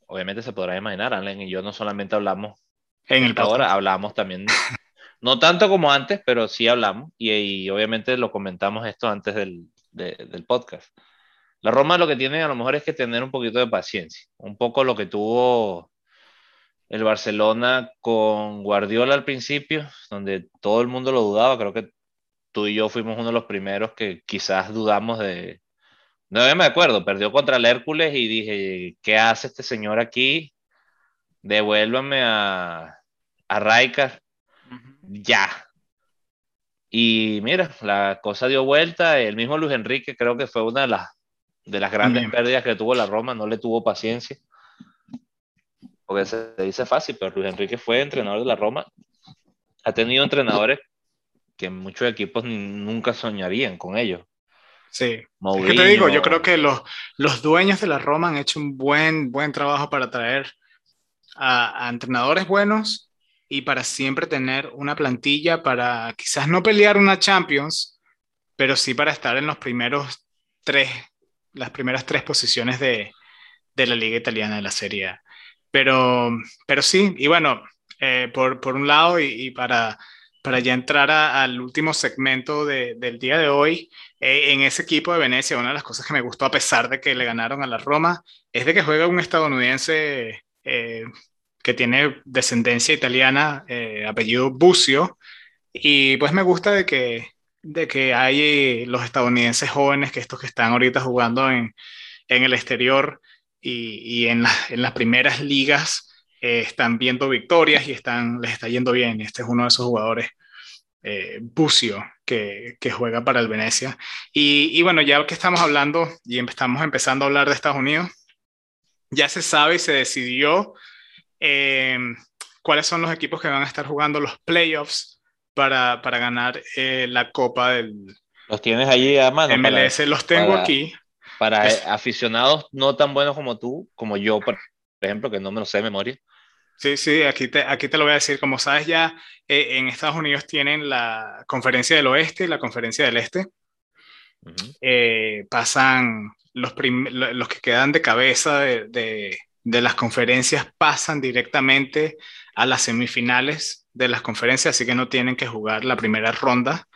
obviamente se podrá imaginar, Alan y yo no solamente hablamos en el ahora, hablamos también, no tanto como antes, pero sí hablamos y, obviamente lo comentamos esto antes del, del podcast. La Roma lo que tiene a lo mejor es que tener un poquito de paciencia, un poco lo que tuvo el Barcelona con Guardiola al principio, donde todo el mundo lo dudaba, creo que tú y yo fuimos uno de los primeros que quizás dudamos de... No me acuerdo, perdió contra el Hércules y dije, ¿qué hace este señor aquí? Devuélvame a, a Raikar. Ya. Y mira, la cosa dio vuelta. El mismo Luis Enrique creo que fue una de las, de las grandes pérdidas que tuvo la Roma, no le tuvo paciencia porque se dice fácil, pero Luis Enrique fue entrenador de la Roma. Ha tenido entrenadores que muchos equipos nunca soñarían con ellos. Sí, ¿Qué te digo, yo creo que los, los dueños de la Roma han hecho un buen, buen trabajo para traer a, a entrenadores buenos y para siempre tener una plantilla para quizás no pelear una Champions, pero sí para estar en los primeros tres, las primeras tres posiciones de, de la liga italiana de la Serie A. Pero, pero sí, y bueno, eh, por, por, un lado, y, para, para ya entrar al último segmento de, del día de hoy, eh, en ese equipo de Venecia, una de las cosas que me gustó, a pesar de que le ganaron a la Roma, es de que juega un estadounidense eh, que tiene descendencia italiana, apellido Bucio, y pues me gusta de que, de que hay los estadounidenses jóvenes, que estos que están ahorita jugando en, en el exterior, y, en, las primeras ligas eh, están viendo victorias y están, les está yendo bien. Este es uno de esos jugadores, eh, Bucio, que, juega para el Venecia. Y, bueno, ya que estamos hablando y estamos empezando a hablar de Estados Unidos, ya se sabe y se decidió eh, cuáles son los equipos que van a estar jugando los playoffs para, ganar la Copa del... Los tienes allí a mano. MLS, los tengo aquí Para aficionados no tan buenos como tú, como yo, por ejemplo, que no me lo sé de memoria. Sí, sí, aquí te, aquí te lo voy a decir. Como sabes ya, eh, en Estados Unidos tienen la conferencia del oeste y la conferencia del este. Eh, pasan los, los que quedan de cabeza de, de, de, las conferencias, pasan directamente a las semifinales de las conferencias, así que no tienen que jugar la primera ronda.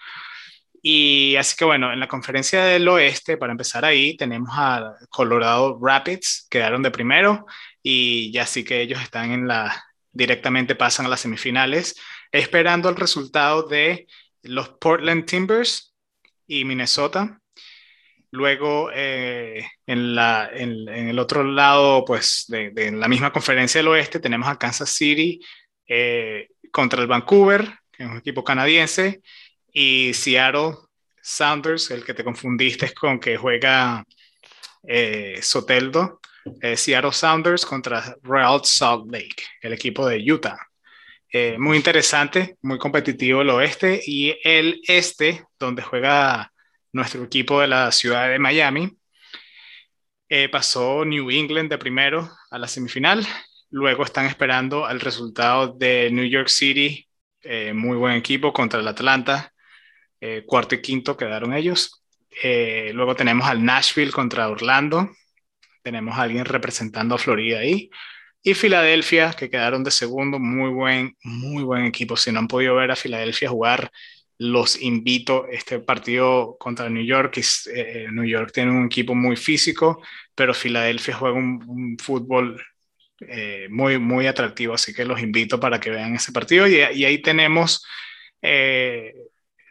Y así que bueno, en la conferencia del oeste, para empezar ahí, tenemos a Colorado Rapids, quedaron de primero y ya sí que ellos están en la, directamente pasan a las semifinales, esperando el resultado de los Portland Timbers y Minnesota. Luego, eh, en, la, en, el otro lado, pues, de, la misma conferencia del oeste, tenemos a Kansas City eh, contra el Vancouver, que es un equipo canadiense, y Seattle Sounders, el que te confundiste con que juega eh, Soteldo, Seattle Sounders contra Real Salt Lake, el equipo de Utah. muy interesante, muy competitivo el oeste y el este, donde juega nuestro equipo de la ciudad de Miami. Eh, pasó New England de primero a la semifinal. Luego están esperando el resultado de New York City, eh, muy buen equipo contra el Atlanta. Eh, cuarto y quinto quedaron ellos. luego tenemos al Nashville contra Orlando. Tenemos alguien representando a Florida ahí. Y Filadelfia, que quedaron de segundo, muy buen, muy buen equipo. Si no han podido ver a Filadelfia jugar, los invito. Este partido contra New York, eh, New York tiene un equipo muy físico, pero Filadelfia juega un, fútbol eh, muy, muy atractivo, así que los invito para que vean ese partido. Y, ahí tenemos eh,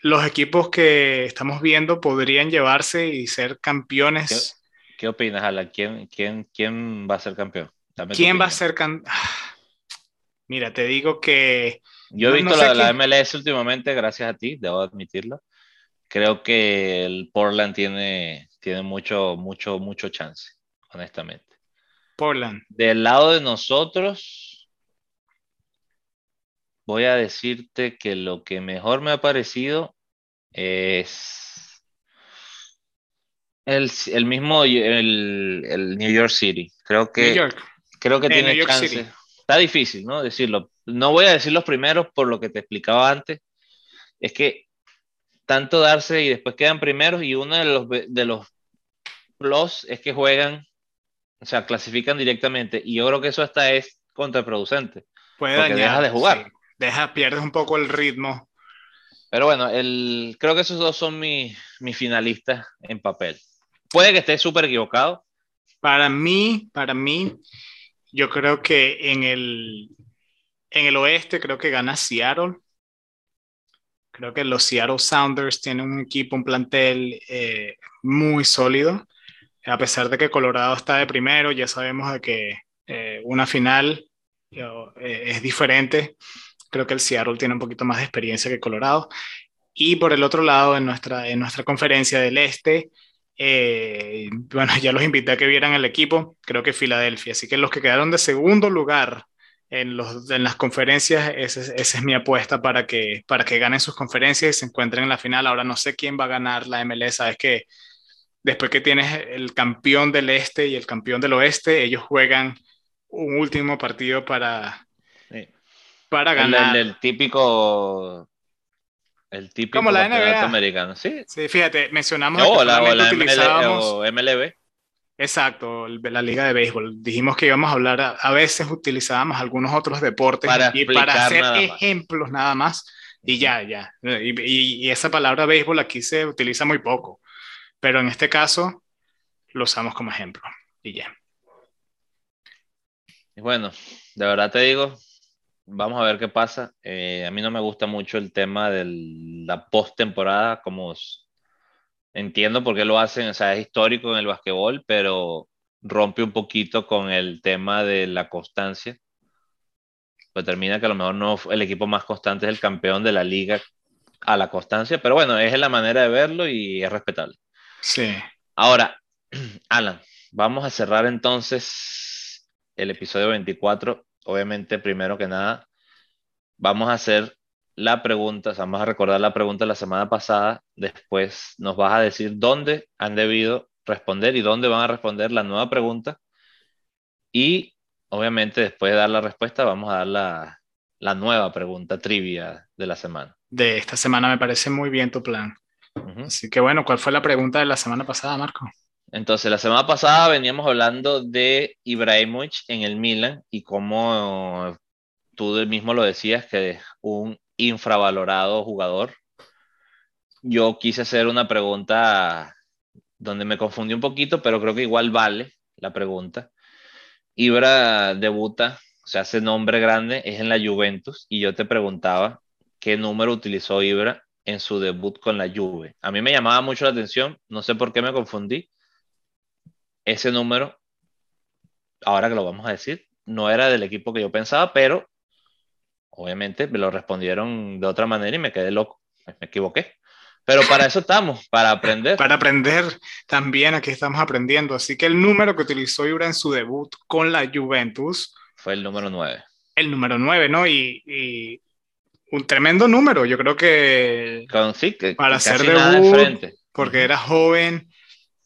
los equipos que estamos viendo podrían llevarse y ser campeones. ¿Qué, opinas, Alan? ¿Quién, quién, quién va a ser campeón? ¿Quién va a ser campeón? Mira, te digo que yo he visto la, MLS últimamente, gracias a ti, debo admitirlo. Creo que el Portland tiene, tiene mucho, mucho, mucho chance, honestamente. Portland. Del lado de nosotros, voy a decirte que lo que mejor me ha parecido es el, mismo el, New York City. Creo que, Creo que tiene chance. Está difícil, ¿no? Decirlo, no voy a decir los primeros por lo que te explicaba antes, es que tanto darse y después quedan primeros y uno de los, de los plus es que juegan, o sea, clasifican directamente y yo creo que eso hasta es contraproducente. Puede porque deja de jugar. Deja, pierdes un poco el ritmo. Pero bueno, el, creo que esos dos son mis, mis finalistas en papel. Puede que esté súper equivocado. Para mí, para mí, yo creo que en el, en el oeste creo que gana Seattle. Creo que los Seattle Sounders tienen un equipo, un plantel eh, muy sólido. A pesar de que Colorado está de primero, ya sabemos de que eh, una final eh, es diferente. Creo que el Seattle tiene un poquito más de experiencia que Colorado. Y por el otro lado, en nuestra, en nuestra conferencia del este, bueno, ya los invité a que vieran el equipo, creo que Filadelfia. Así que los que quedaron de segundo lugar en, los, en las conferencias, esa es mi apuesta para que, para que ganen sus conferencias y se encuentren en la final. Ahora no sé quién va a ganar la MLS, sabes que después que tienes el campeón del este y el campeón del oeste, ellos juegan un último partido para, para ganar. El, típico el típico Como la NBA. americano, sí. Sí, fíjate, mencionamos o la, o MLB. Exacto, la liga de béisbol. Dijimos que íbamos a hablar, a, veces utilizábamos algunos otros deportes para, y para hacer ejemplos nada más. Y ya, ya. Y, esa palabra béisbol aquí se utiliza muy poco. Pero en este caso lo usamos como ejemplo. Y ya. Y bueno, de verdad te digo, vamos a ver qué pasa. Eh, a mí no me gusta mucho el tema de la post-temporada, como entiendo por qué lo hacen, o sea, es histórico en el basquetbol, pero rompe un poquito con el tema de la constancia. Pues termina que a lo mejor no el equipo más constante es el campeón de la liga a la constancia, pero bueno, es la manera de verlo y es respetable. Sí. Ahora, Alan, vamos a cerrar entonces el episodio 24. Obviamente, primero que nada, vamos a hacer la pregunta, vamos a recordar la pregunta de la semana pasada, después nos vas a decir dónde han debido responder y dónde van a responder la nueva pregunta. Y obviamente después de dar la respuesta vamos a dar la, la nueva pregunta trivia de la semana. De esta semana me parece muy bien tu plan. Así que bueno, ¿cuál fue la pregunta de la semana pasada, Marco? Entonces, la semana pasada veníamos hablando de Ibrahimovic en el Milan y cómo tú mismo lo decías, que es un infravalorado jugador. Yo quise hacer una pregunta donde me confundí un poquito, pero creo que igual vale la pregunta. Ibra debuta, o sea, hace nombre grande, es en la Juventus, y yo te preguntaba qué número utilizó Ibra en su debut con la Juve. A mí me llamaba mucho la atención, no sé por qué me confundí. Ese número, ahora que lo vamos a decir, no era del equipo que yo pensaba, pero obviamente me lo respondieron de otra manera y me quedé loco, me equivoqué. Pero para eso estamos, para aprender. Para aprender también, aquí estamos aprendiendo. Así que el número que utilizó Ibra en su debut con la Juventus fue el número 9. El número 9, ¿no? Y, un tremendo número, yo creo que Con, sí, que, para ser debut, porque era joven,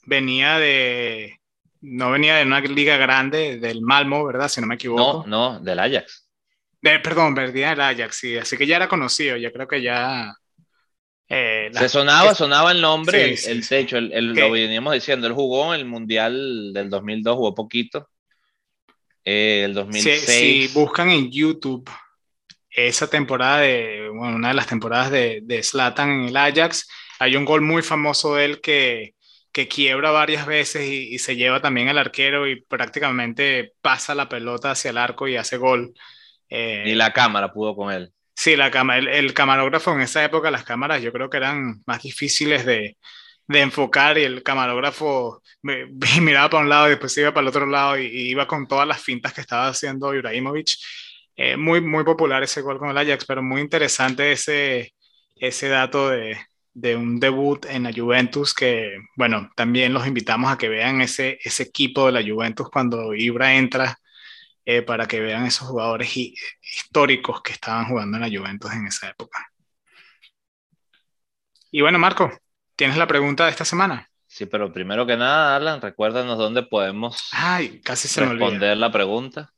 venía de, no venía de una liga grande, del Malmo, ¿verdad? Si no me equivoco. No, no, del Ajax. De, perdón, venía del Ajax, sí, así que ya era conocido, yo creo que ya eh, se sonaba, sonaba el nombre, el, techo, el, lo veníamos diciendo, él jugó en el Mundial del 2002, jugó poquito. Eh, el 2006. Si, buscan en YouTube esa temporada de, bueno, una de las temporadas de, de Zlatan en el Ajax, hay un gol muy famoso de él que, que quiebra varias veces y, se lleva también al arquero y prácticamente pasa la pelota hacia el arco y hace gol. Eh, y la cámara pudo con él. Sí, la el, camarógrafo en esa época, las cámaras yo creo que eran más difíciles de, enfocar y el camarógrafo miraba para un lado y después iba para el otro lado y, iba con todas las fintas que estaba haciendo Ibrahimovic. Eh, muy, muy popular ese gol con el Ajax, pero muy interesante ese, ese dato de, de un debut en la Juventus que, bueno, también los invitamos a que vean ese, ese equipo de la Juventus cuando Ibra entra eh, para que vean esos jugadores históricos que estaban jugando en la Juventus en esa época. Y bueno, Marco, ¿tienes la pregunta de esta semana? Sí, pero primero que nada, Alan, recuérdanos dónde podemos Ay, casi se responder la pregunta.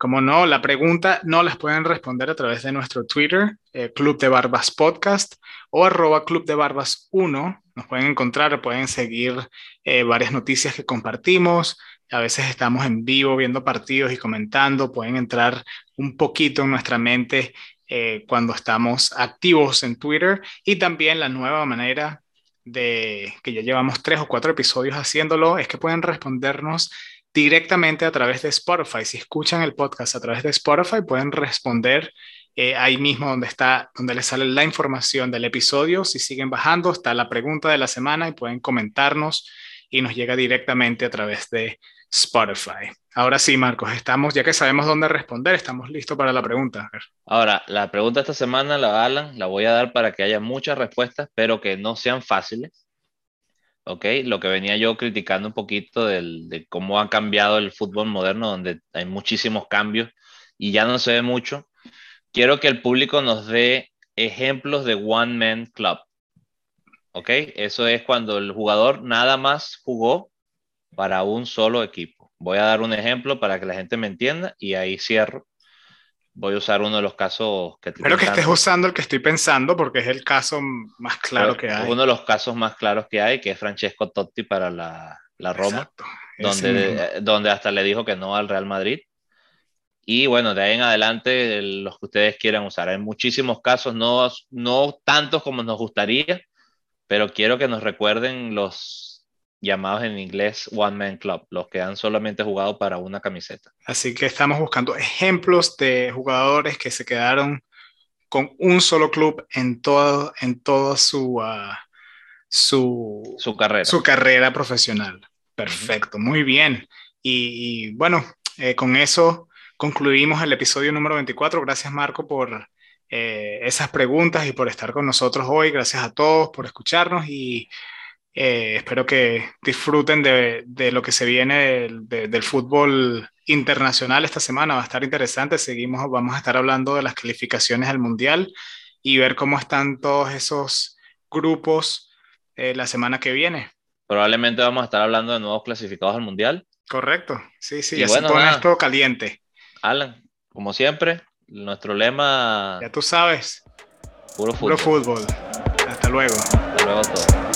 Como no, la pregunta no las pueden responder a través de nuestro Twitter, eh, Club de Barbas Podcast o arroba Club de Barbas 1. Nos pueden encontrar, pueden seguir eh, varias noticias que compartimos, a veces estamos en vivo viendo partidos y comentando, pueden entrar un poquito en nuestra mente eh, cuando estamos activos en Twitter. Y también la nueva manera de que ya llevamos tres o cuatro episodios haciéndolo es que pueden respondernos directamente a través de Spotify. Si escuchan el podcast a través de Spotify, pueden responder eh, ahí mismo donde está, donde les sale la información del episodio. Si siguen bajando, está la pregunta de la semana y pueden comentarnos y nos llega directamente a través de Spotify. Ahora sí, Marcos, estamos, ya que sabemos dónde responder, estamos listos para la pregunta. Ahora, la pregunta esta semana, la Alan, la voy a dar para que haya muchas respuestas, pero que no sean fáciles. ¿Ok? Lo que venía yo criticando un poquito de cómo ha cambiado el fútbol moderno, donde hay muchísimos cambios y ya no se ve mucho. Quiero que el público nos dé ejemplos de One Man Club. ¿Ok? Eso es cuando el jugador nada más jugó para un solo equipo. Voy a dar un ejemplo para que la gente me entienda y ahí cierro. Voy a usar uno de los casos que... Espero que estés usando el que estoy pensando porque es el caso más claro que hay. Uno de los casos más claros que hay, que es Francesco Totti para la, la Roma, donde, donde hasta le dijo que no al Real Madrid. Y bueno, de ahí en adelante los que ustedes quieran usar. Hay muchísimos casos, no, no tantos como nos gustaría, pero quiero que nos recuerden los llamados en inglés One Man Club, los que han solamente jugado para una camiseta. Así que estamos buscando ejemplos de jugadores que se quedaron con un solo club en todo, en toda su, ah, su, su, carrera. su carrera profesional. Perfecto, muy bien. Y, bueno, eh, con eso concluimos el episodio número 24. Gracias Marco por eh, esas preguntas y por estar con nosotros hoy. Gracias a todos por escucharnos y eh, espero que disfruten de, de, lo que se viene del, del fútbol internacional esta semana. Va a estar interesante. Seguimos, vamos a estar hablando de las calificaciones al Mundial y ver cómo están todos esos grupos eh, la semana que viene. probablemente vamos a estar hablando de nuevos clasificados al Mundial. Correcto, sí, sí, y ya se pone esto caliente. Alan, como siempre, nuestro lema... Ya tú sabes. Puro fútbol. Puro fútbol. Hasta luego. Hasta luego a todos.